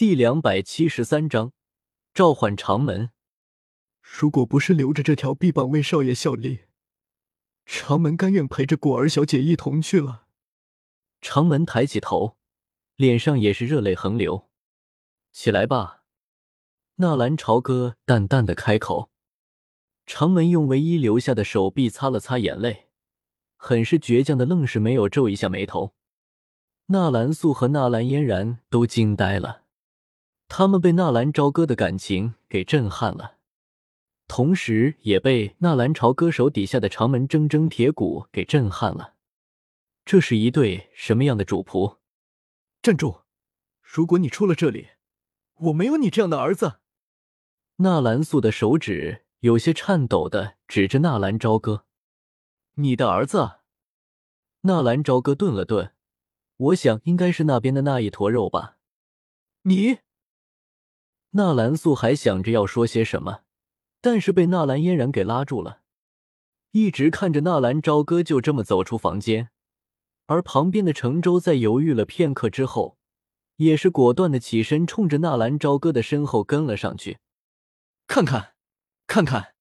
第两百七十三章召唤长门。如果不是留着这条臂膀为少爷效力，长门甘愿陪着果儿小姐一同去了。长门抬起头，脸上也是热泪横流。起来吧，纳兰朝歌淡淡的开口。长门用唯一留下的手臂擦了擦眼泪，很是倔强的，愣是没有皱一下眉头。纳兰素和纳兰嫣然都惊呆了。他们被纳兰朝歌的感情给震撼了，同时也被纳兰朝歌手底下的长门铮铮铁骨给震撼了。这是一对什么样的主仆？站住！如果你出了这里，我没有你这样的儿子。纳兰素的手指有些颤抖的指着纳兰朝歌：“你的儿子？”纳兰朝歌顿了顿，我想应该是那边的那一坨肉吧。你。纳兰素还想着要说些什么，但是被纳兰嫣然给拉住了。一直看着纳兰朝歌就这么走出房间，而旁边的程舟在犹豫了片刻之后，也是果断的起身，冲着纳兰朝歌的身后跟了上去。看看，看看，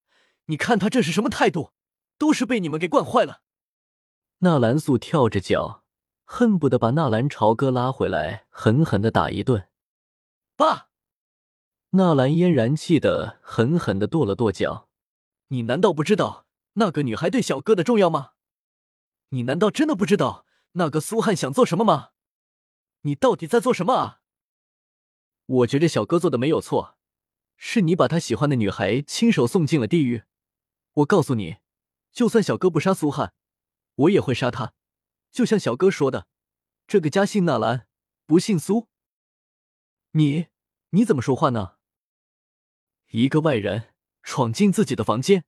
你看他这是什么态度？都是被你们给惯坏了。纳兰素跳着脚，恨不得把纳兰朝歌拉回来，狠狠的打一顿。爸。纳兰嫣然气得狠狠的跺了跺脚：“你难道不知道那个女孩对小哥的重要吗？你难道真的不知道那个苏汉想做什么吗？你到底在做什么啊？”我觉着小哥做的没有错，是你把他喜欢的女孩亲手送进了地狱。我告诉你，就算小哥不杀苏汉，我也会杀他。就像小哥说的，这个家姓纳兰，不姓苏。你你怎么说话呢？一个外人闯进自己的房间，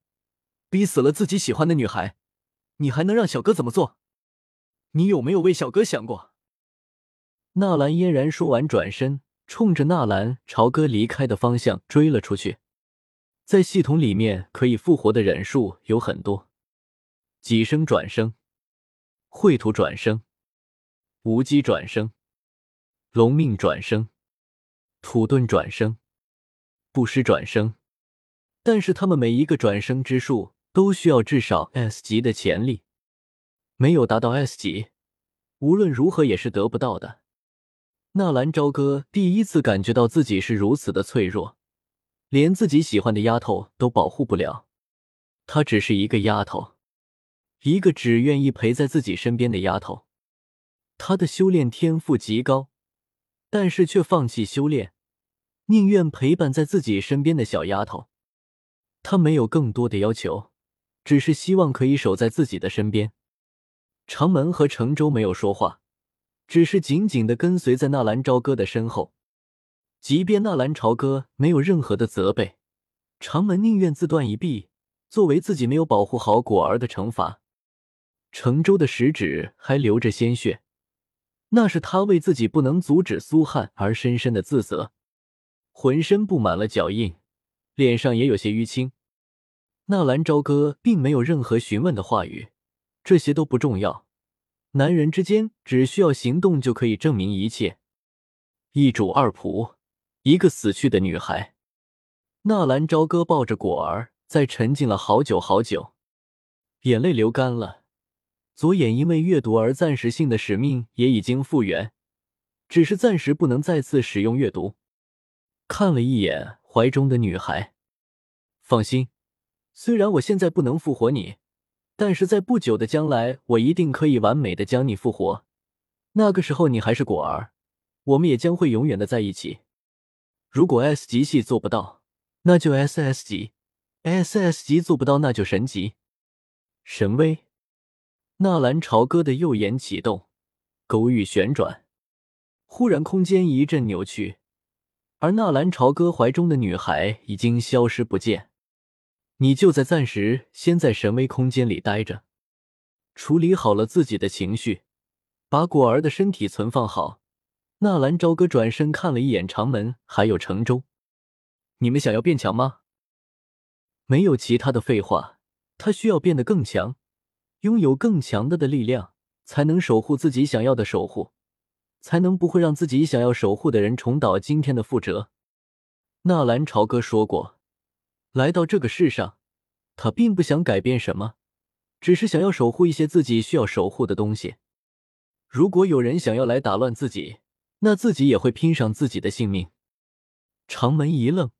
逼死了自己喜欢的女孩，你还能让小哥怎么做？你有没有为小哥想过？纳兰嫣然说完，转身冲着纳兰朝歌离开的方向追了出去。在系统里面，可以复活的忍术有很多：几生转生、秽土转生、无机转生、龙命转生、土遁转生。不施转生，但是他们每一个转生之术都需要至少 S 级的潜力，没有达到 S 级，无论如何也是得不到的。纳兰朝歌第一次感觉到自己是如此的脆弱，连自己喜欢的丫头都保护不了。她只是一个丫头，一个只愿意陪在自己身边的丫头。她的修炼天赋极高，但是却放弃修炼。宁愿陪伴在自己身边的小丫头，她没有更多的要求，只是希望可以守在自己的身边。长门和程州没有说话，只是紧紧的跟随在纳兰朝歌的身后。即便纳兰朝歌没有任何的责备，长门宁愿自断一臂，作为自己没有保护好果儿的惩罚。程州的食指还流着鲜血，那是他为自己不能阻止苏汉而深深的自责。浑身布满了脚印，脸上也有些淤青。纳兰朝歌并没有任何询问的话语，这些都不重要。男人之间只需要行动就可以证明一切。一主二仆，一个死去的女孩。纳兰朝歌抱着果儿，在沉浸了好久好久，眼泪流干了。左眼因为阅读而暂时性的使命也已经复原，只是暂时不能再次使用阅读。看了一眼怀中的女孩，放心，虽然我现在不能复活你，但是在不久的将来，我一定可以完美的将你复活。那个时候你还是果儿，我们也将会永远的在一起。如果 S 级系做不到，那就 SS 级；SS 级做不到，那就神级。神威，纳兰朝歌的右眼启动，勾玉旋转，忽然空间一阵扭曲。而纳兰朝歌怀中的女孩已经消失不见，你就在暂时先在神威空间里待着，处理好了自己的情绪，把果儿的身体存放好。纳兰朝歌转身看了一眼长门，还有城州，你们想要变强吗？没有其他的废话，他需要变得更强，拥有更强的的力量，才能守护自己想要的守护。才能不会让自己想要守护的人重蹈今天的覆辙。纳兰朝歌说过，来到这个世上，他并不想改变什么，只是想要守护一些自己需要守护的东西。如果有人想要来打乱自己，那自己也会拼上自己的性命。长门一愣，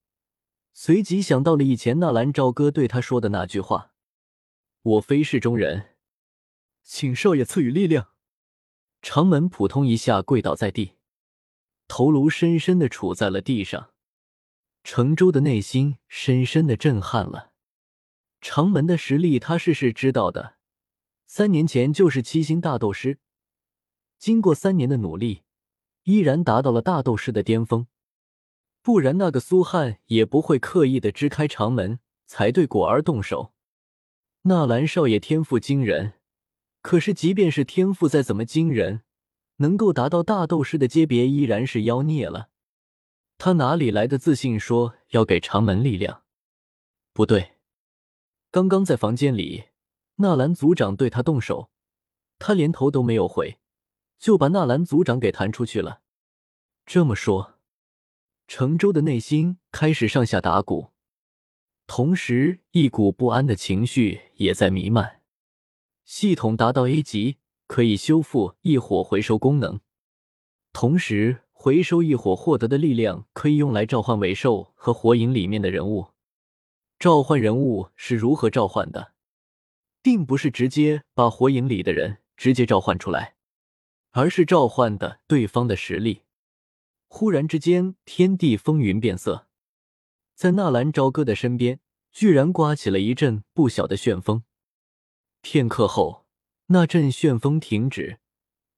随即想到了以前纳兰朝歌对他说的那句话：“我非世中人，请少爷赐予力量。”长门扑通一下跪倒在地，头颅深深的杵在了地上。程州的内心深深的震撼了。长门的实力他是是知道的，三年前就是七星大斗师，经过三年的努力，依然达到了大斗师的巅峰。不然那个苏汉也不会刻意的支开长门才对果儿动手。纳兰少爷天赋惊人。可是，即便是天赋再怎么惊人，能够达到大斗师的阶别，依然是妖孽了。他哪里来的自信说要给长门力量？不对，刚刚在房间里，纳兰族长对他动手，他连头都没有回，就把纳兰族长给弹出去了。这么说，程州的内心开始上下打鼓，同时一股不安的情绪也在弥漫。系统达到 A 级，可以修复异火回收功能，同时回收异火获得的力量可以用来召唤尾兽和火影里面的人物。召唤人物是如何召唤的，并不是直接把火影里的人直接召唤出来，而是召唤的对方的实力。忽然之间，天地风云变色，在纳兰朝歌的身边，居然刮起了一阵不小的旋风。片刻后，那阵旋风停止，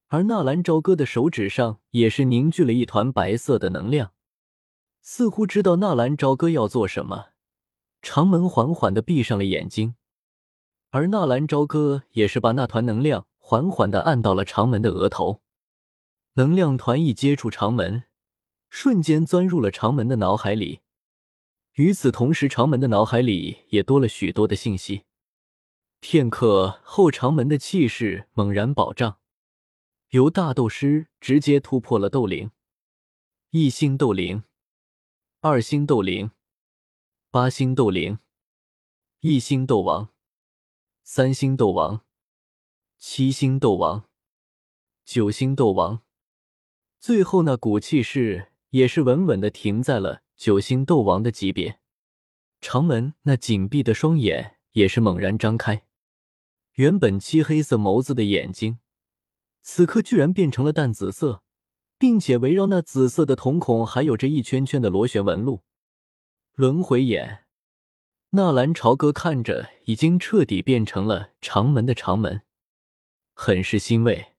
而纳兰朝歌的手指上也是凝聚了一团白色的能量，似乎知道纳兰朝歌要做什么。长门缓缓的闭上了眼睛，而纳兰朝歌也是把那团能量缓缓的按到了长门的额头。能量团一接触长门，瞬间钻入了长门的脑海里。与此同时，长门的脑海里也多了许多的信息。片刻后，长门的气势猛然暴涨，由大斗师直接突破了斗灵，一星斗灵，二星斗灵，八星斗灵，一星斗王，三星斗王，七星斗王，九星斗王，最后那股气势也是稳稳的停在了九星斗王的级别。长门那紧闭的双眼也是猛然张开。原本漆黑色眸子的眼睛，此刻居然变成了淡紫色，并且围绕那紫色的瞳孔还有着一圈圈的螺旋纹路。轮回眼，纳兰朝歌看着已经彻底变成了长门的长门，很是欣慰，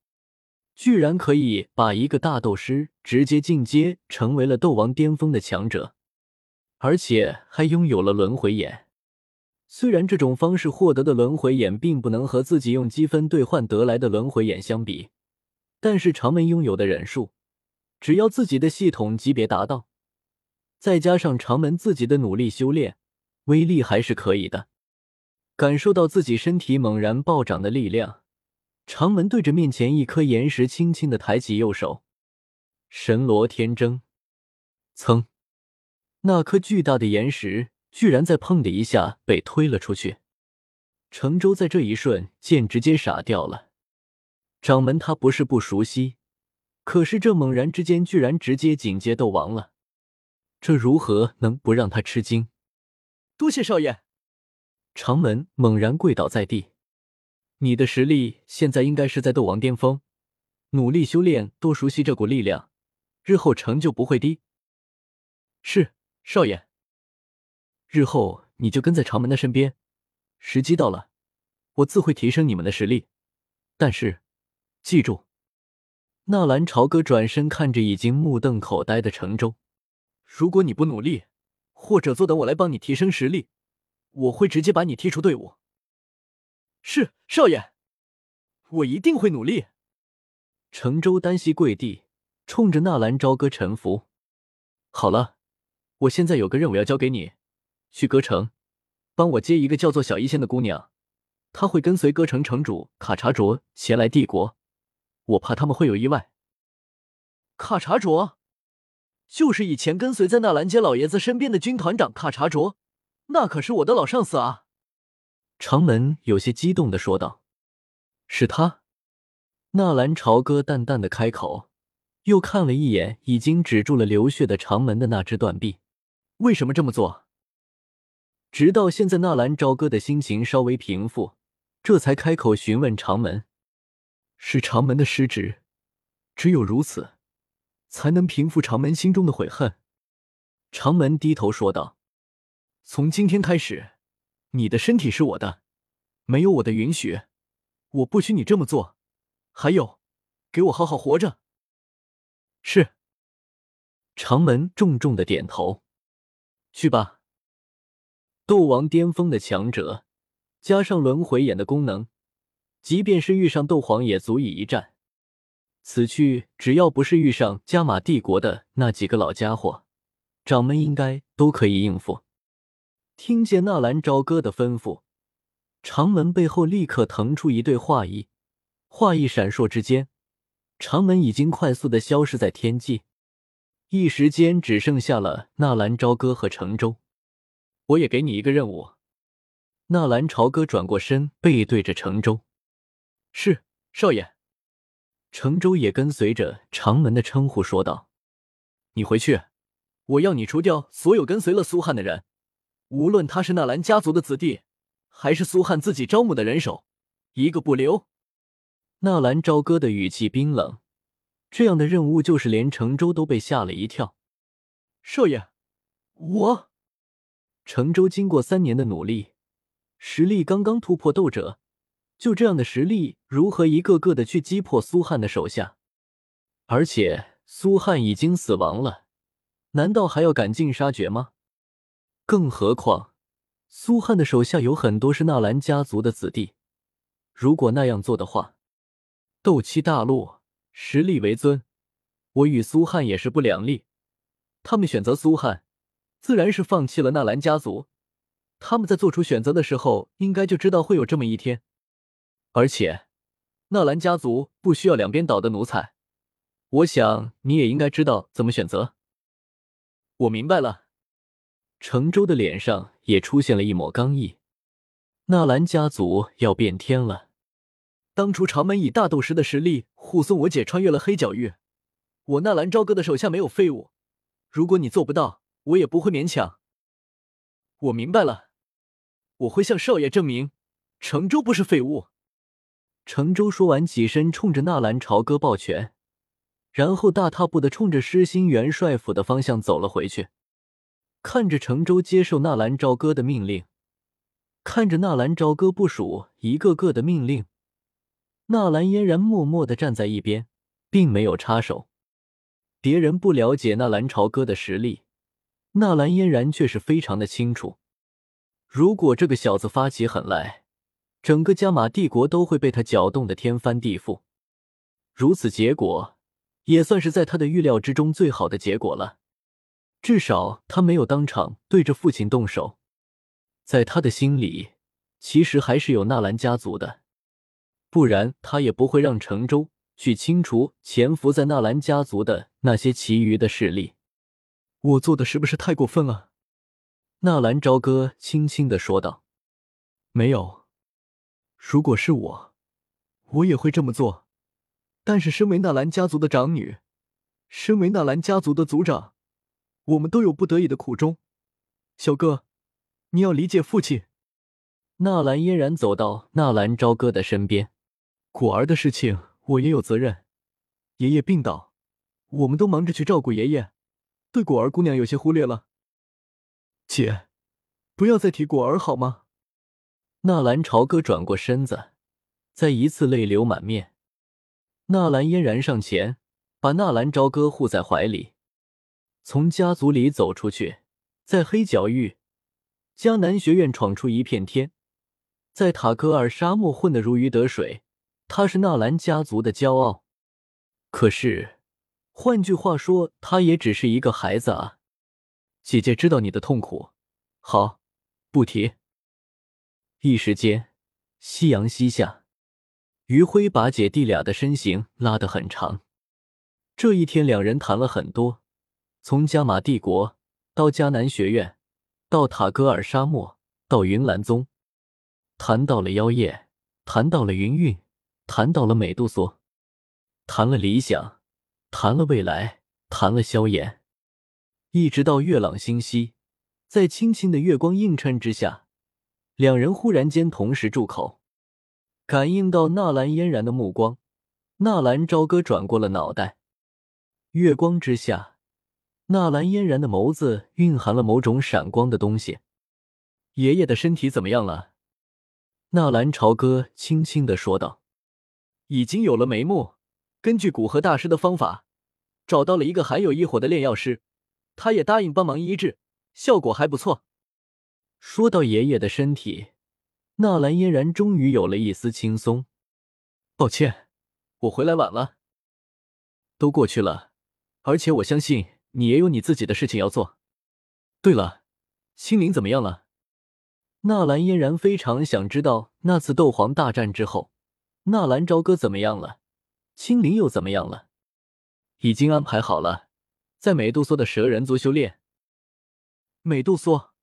居然可以把一个大斗师直接进阶成为了斗王巅峰的强者，而且还拥有了轮回眼。虽然这种方式获得的轮回眼并不能和自己用积分兑换得来的轮回眼相比，但是长门拥有的忍术，只要自己的系统级别达到，再加上长门自己的努力修炼，威力还是可以的。感受到自己身体猛然暴涨的力量，长门对着面前一颗岩石轻轻的抬起右手，神罗天征，噌，那颗巨大的岩石。居然在砰的一下被推了出去，程州在这一瞬间直接傻掉了。掌门他不是不熟悉，可是这猛然之间居然直接进阶斗王了，这如何能不让他吃惊？多谢少爷！长门猛然跪倒在地，你的实力现在应该是在斗王巅峰，努力修炼，多熟悉这股力量，日后成就不会低。是少爷。日后你就跟在长门的身边，时机到了，我自会提升你们的实力。但是，记住，纳兰朝歌转身看着已经目瞪口呆的程州，如果你不努力，或者坐等我来帮你提升实力，我会直接把你踢出队伍。是少爷，我一定会努力。程州单膝跪地，冲着纳兰朝歌臣服。好了，我现在有个任务要交给你。去歌城，帮我接一个叫做小一仙的姑娘，她会跟随歌城城主卡查卓前来帝国，我怕他们会有意外。卡查卓，就是以前跟随在纳兰杰老爷子身边的军团长卡查卓，那可是我的老上司啊！长门有些激动的说道：“是他。”纳兰朝歌淡淡的开口，又看了一眼已经止住了流血的长门的那只断臂。为什么这么做？直到现在，纳兰朝歌的心情稍微平复，这才开口询问长门：“是长门的失职，只有如此，才能平复长门心中的悔恨。”长门低头说道：“从今天开始，你的身体是我的，没有我的允许，我不许你这么做。还有，给我好好活着。”是。长门重重的点头。去吧。斗王巅峰的强者，加上轮回眼的功能，即便是遇上斗皇也足以一战。此去只要不是遇上加玛帝国的那几个老家伙，掌门应该都可以应付。听见纳兰朝歌的吩咐，长门背后立刻腾出一对画意，画意闪烁之间，长门已经快速的消失在天际，一时间只剩下了纳兰朝歌和程州。我也给你一个任务。纳兰朝歌转过身，背对着程州。是少爷。程州也跟随着长门的称呼说道：“你回去，我要你除掉所有跟随了苏汉的人，无论他是纳兰家族的子弟，还是苏汉自己招募的人手，一个不留。”纳兰朝歌的语气冰冷，这样的任务就是连程州都被吓了一跳。少爷，我。程州经过三年的努力，实力刚刚突破斗者，就这样的实力，如何一个个的去击破苏汉的手下？而且苏汉已经死亡了，难道还要赶尽杀绝吗？更何况苏汉的手下有很多是纳兰家族的子弟，如果那样做的话，斗气大陆实力为尊，我与苏汉也是不两立。他们选择苏汉。自然是放弃了纳兰家族。他们在做出选择的时候，应该就知道会有这么一天。而且，纳兰家族不需要两边倒的奴才。我想你也应该知道怎么选择。我明白了。程州的脸上也出现了一抹刚毅。纳兰家族要变天了。当初长门以大斗师的实力护送我姐穿越了黑角域，我纳兰朝歌的手下没有废物。如果你做不到，我也不会勉强。我明白了，我会向少爷证明，程州不是废物。程州说完，起身冲着纳兰朝歌抱拳，然后大踏步的冲着失心元帅府的方向走了回去。看着程州接受纳兰朝歌的命令，看着纳兰朝歌部署一个个的命令，纳兰嫣然默默的站在一边，并没有插手。别人不了解纳兰朝歌的实力。纳兰嫣然却是非常的清楚，如果这个小子发起狠来，整个加玛帝国都会被他搅动的天翻地覆。如此结果，也算是在他的预料之中最好的结果了。至少他没有当场对着父亲动手，在他的心里，其实还是有纳兰家族的，不然他也不会让程州去清除潜伏在纳兰家族的那些其余的势力。我做的是不是太过分了？纳兰朝歌轻轻的说道：“没有，如果是我，我也会这么做。但是，身为纳兰家族的长女，身为纳兰家族的族长，我们都有不得已的苦衷。小哥，你要理解父亲。”纳兰嫣然走到纳兰朝歌的身边：“果儿的事情，我也有责任。爷爷病倒，我们都忙着去照顾爷爷。”对果儿姑娘有些忽略了，姐，不要再提果儿好吗？纳兰朝歌转过身子，再一次泪流满面。纳兰嫣然上前，把纳兰朝歌护在怀里，从家族里走出去，在黑角域江南学院闯出一片天，在塔格尔沙漠混得如鱼得水，他是纳兰家族的骄傲。可是。换句话说，他也只是一个孩子啊。姐姐知道你的痛苦，好，不提。一时间，夕阳西下，余晖把姐弟俩的身形拉得很长。这一天，两人谈了很多，从加玛帝国到迦南学院，到塔戈尔沙漠，到云岚宗，谈到了妖夜，谈到了云韵，谈到了美杜莎，谈了理想，谈了未来，谈了萧炎，一直到月朗星稀，在轻轻的月光映衬之下，两人忽然间同时住口，感应到纳兰嫣然的目光，纳兰朝歌转过了脑袋。月光之下，纳兰嫣然的眸子蕴含了某种闪光的东西。爷爷的身体怎么样了？纳兰朝歌轻轻的说道：“已经有了眉目，根据古河大师的方法，找到了一个含有异火的炼药师，他也答应帮忙医治，效果还不错。”说到爷爷的身体，纳兰嫣然终于有了一丝轻松。抱歉，我回来晚了。都过去了。而且我相信你也有你自己的事情要做。对了，青灵怎么样了？纳兰嫣然非常想知道那次斗皇大战之后，纳兰朝歌怎么样了，青灵又怎么样了？已经安排好了，在美杜莎的蛇人族修炼。美杜莎，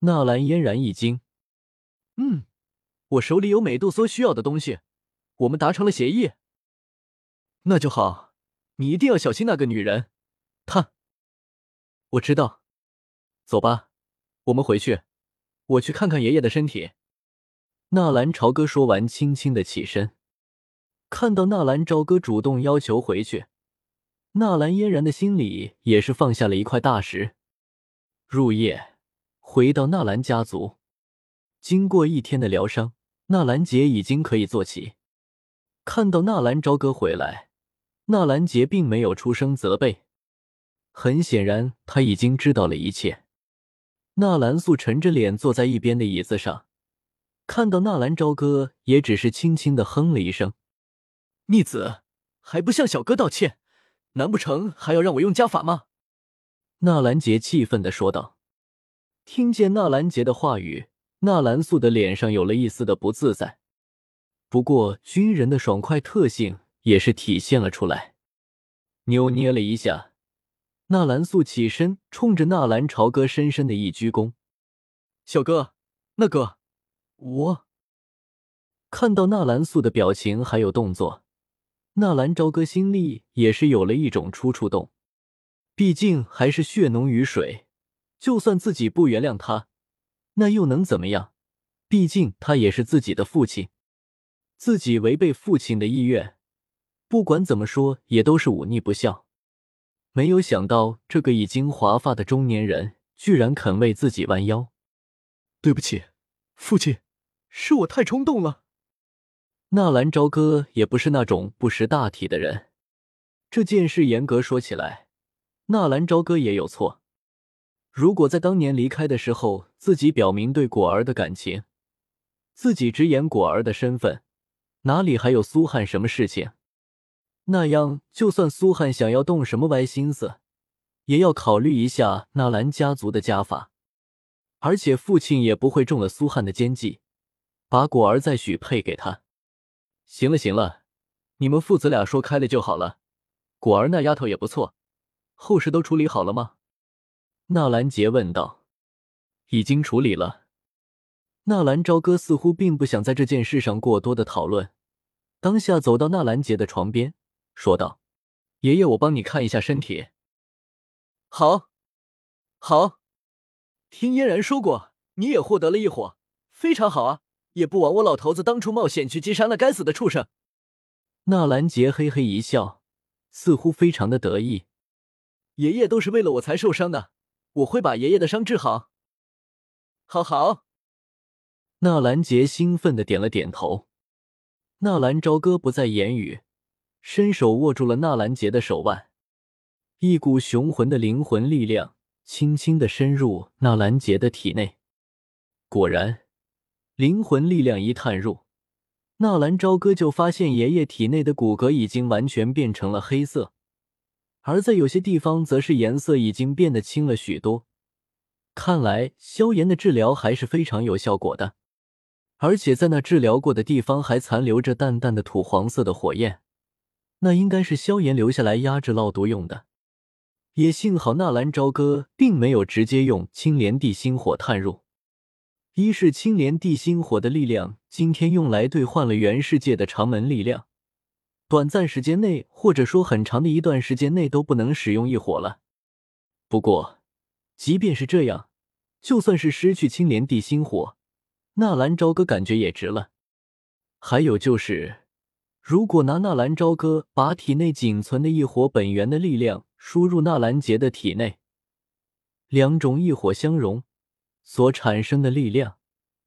纳兰嫣然一惊。嗯，我手里有美杜莎需要的东西，我们达成了协议。那就好。你一定要小心那个女人，她。我知道，走吧，我们回去，我去看看爷爷的身体。纳兰朝歌说完，轻轻的起身。看到纳兰朝歌主动要求回去，纳兰嫣然的心里也是放下了一块大石。入夜，回到纳兰家族，经过一天的疗伤，纳兰杰已经可以坐起。看到纳兰朝歌回来。纳兰杰并没有出声责备，很显然他已经知道了一切。纳兰素沉着脸坐在一边的椅子上，看到纳兰朝歌，也只是轻轻的哼了一声：“逆子，还不向小哥道歉？难不成还要让我用家法吗？”纳兰杰气愤的说道。听见纳兰杰的话语，纳兰素的脸上有了一丝的不自在。不过，军人的爽快特性。也是体现了出来，扭捏了一下，纳兰素起身，冲着纳兰朝歌深深的一鞠躬：“小哥，那个，我……”看到纳兰素的表情还有动作，纳兰朝歌心里也是有了一种出触动，毕竟还是血浓于水，就算自己不原谅他，那又能怎么样？毕竟他也是自己的父亲，自己违背父亲的意愿。不管怎么说，也都是忤逆不孝。没有想到，这个已经华发的中年人，居然肯为自己弯腰。对不起，父亲，是我太冲动了。纳兰朝歌也不是那种不识大体的人。这件事严格说起来，纳兰朝歌也有错。如果在当年离开的时候，自己表明对果儿的感情，自己直言果儿的身份，哪里还有苏汉什么事情？那样，就算苏汉想要动什么歪心思，也要考虑一下纳兰家族的家法，而且父亲也不会中了苏汉的奸计，把果儿再许配给他。行了行了，你们父子俩说开了就好了。果儿那丫头也不错，后事都处理好了吗？纳兰杰问道。已经处理了。纳兰朝歌似乎并不想在这件事上过多的讨论，当下走到纳兰杰的床边。说道：“爷爷，我帮你看一下身体。”好，好。听嫣然说过，你也获得了一火，非常好啊！也不枉我老头子当初冒险去击杀那该死的畜生。纳兰杰嘿嘿一笑，似乎非常的得意。爷爷都是为了我才受伤的，我会把爷爷的伤治好。好好。纳兰杰兴奋的点了点头。纳兰朝歌不再言语。伸手握住了纳兰杰的手腕，一股雄浑的灵魂力量轻轻的深入纳兰杰的体内。果然，灵魂力量一探入，纳兰朝歌就发现爷爷体内的骨骼已经完全变成了黑色，而在有些地方则是颜色已经变得青了许多。看来萧炎的治疗还是非常有效果的，而且在那治疗过的地方还残留着淡淡的土黄色的火焰。那应该是萧炎留下来压制烙毒用的。也幸好纳兰朝歌并没有直接用青莲地心火探入，一是青莲地心火的力量今天用来兑换了原世界的长门力量，短暂时间内或者说很长的一段时间内都不能使用异火了。不过，即便是这样，就算是失去青莲地心火，纳兰朝歌感觉也值了。还有就是，如果拿纳兰朝歌把体内仅存的异火本源的力量输入纳兰杰的体内，两种异火相融所产生的力量，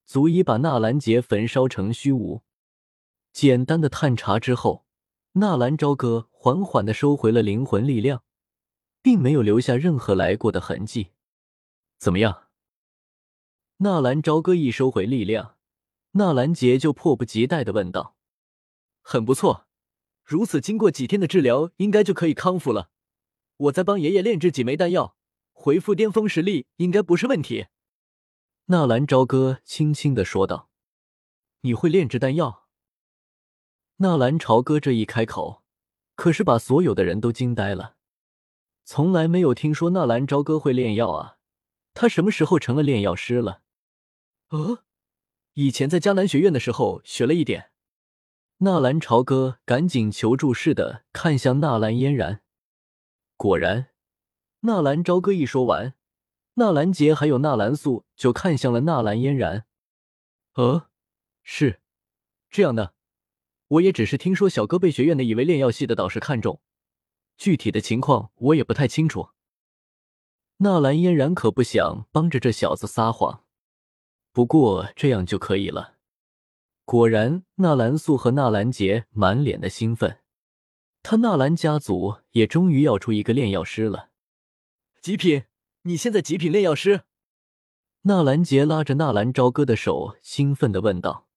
足以把纳兰杰焚烧成虚无。简单的探查之后，纳兰朝歌缓缓的收回了灵魂力量，并没有留下任何来过的痕迹。怎么样？纳兰朝歌一收回力量。纳兰杰就迫不及待的问道：“很不错，如此经过几天的治疗，应该就可以康复了。我再帮爷爷炼制几枚丹药，恢复巅峰实力，应该不是问题。”纳兰朝歌轻轻的说道：“你会炼制丹药？”纳兰朝歌这一开口，可是把所有的人都惊呆了。从来没有听说纳兰朝歌会炼药啊，他什么时候成了炼药师了？呃。以前在迦南学院的时候学了一点。纳兰朝歌赶紧求助似的看向纳兰嫣然。果然，纳兰朝歌一说完，纳兰杰还有纳兰素就看向了纳兰嫣然。呃，是这样的，我也只是听说小哥被学院的一位炼药系的导师看中，具体的情况我也不太清楚。纳兰嫣然可不想帮着这小子撒谎。不过这样就可以了。果然，纳兰素和纳兰杰满脸的兴奋。他纳兰家族也终于要出一个炼药师了。极品，你现在极品炼药师？纳兰杰拉着纳兰朝歌的手，兴奋的问道：“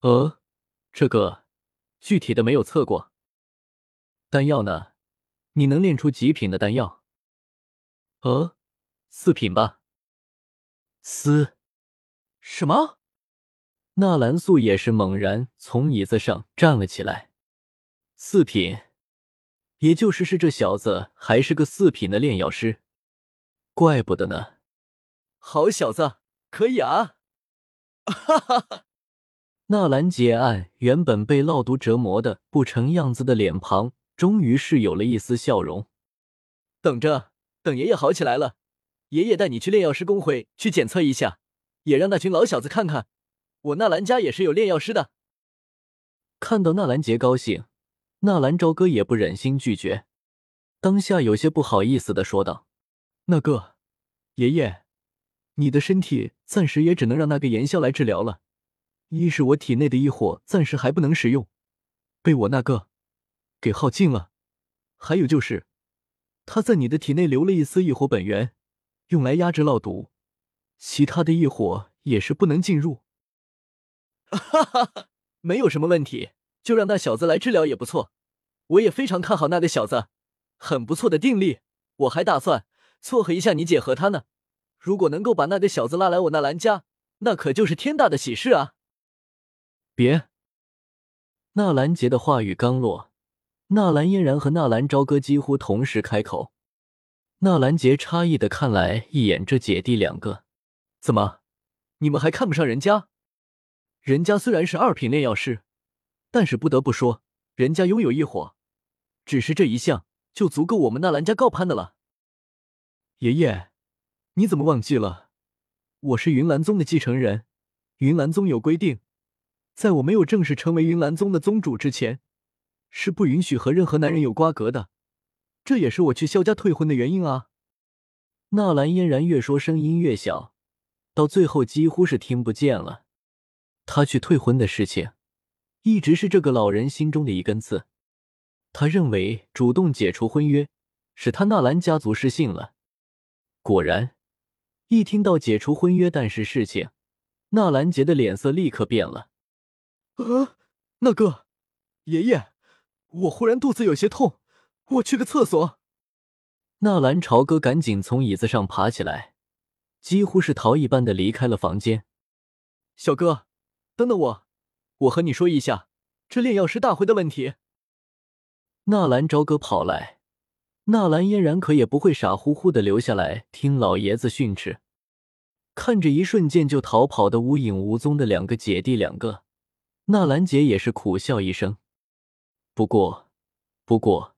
呃，这个具体的没有测过。丹药呢？你能炼出极品的丹药？呃，四品吧。嘶。”什么？纳兰素也是猛然从椅子上站了起来。四品，也就是是这小子还是个四品的炼药师，怪不得呢。好小子，可以啊！哈哈哈。纳兰杰案原本被烙毒折磨的不成样子的脸庞，终于是有了一丝笑容。等着，等爷爷好起来了，爷爷带你去炼药师公会去检测一下。也让那群老小子看看，我纳兰家也是有炼药师的。看到纳兰杰高兴，纳兰朝歌也不忍心拒绝，当下有些不好意思的说道：“那个爷爷，你的身体暂时也只能让那个炎萧来治疗了。一是我体内的异火暂时还不能使用，被我那个给耗尽了；还有就是，他在你的体内留了一丝异火本源，用来压制烙毒。”其他的异火也是不能进入，哈哈哈，没有什么问题，就让那小子来治疗也不错。我也非常看好那个小子，很不错的定力。我还打算撮合一下你姐和他呢。如果能够把那个小子拉来我纳兰家，那可就是天大的喜事啊！别，纳兰杰的话语刚落，纳兰嫣然和纳兰朝歌几乎同时开口。纳兰杰诧异的看来一眼这姐弟两个。怎么，你们还看不上人家？人家虽然是二品炼药师，但是不得不说，人家拥有异火，只是这一项就足够我们纳兰家高攀的了。爷爷，你怎么忘记了？我是云岚宗的继承人，云岚宗有规定，在我没有正式成为云岚宗的宗主之前，是不允许和任何男人有瓜葛的。这也是我去萧家退婚的原因啊。纳兰嫣然越说声音越小。到最后几乎是听不见了。他去退婚的事情，一直是这个老人心中的一根刺。他认为主动解除婚约，使他纳兰家族失信了。果然，一听到解除婚约，但是事情，纳兰杰的脸色立刻变了。呃，那个爷爷，我忽然肚子有些痛，我去个厕所。纳兰朝歌赶紧从椅子上爬起来。几乎是逃一般的离开了房间。小哥，等等我，我和你说一下这炼药师大会的问题。纳兰朝歌跑来，纳兰嫣然可也不会傻乎乎的留下来听老爷子训斥。看着一瞬间就逃跑的无影无踪的两个姐弟两个，纳兰杰也是苦笑一声。不过，不过，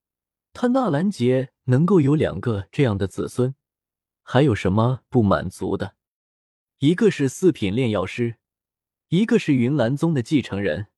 他纳兰杰能够有两个这样的子孙，还有什么不满足的？一个是四品炼药师，一个是云岚宗的继承人。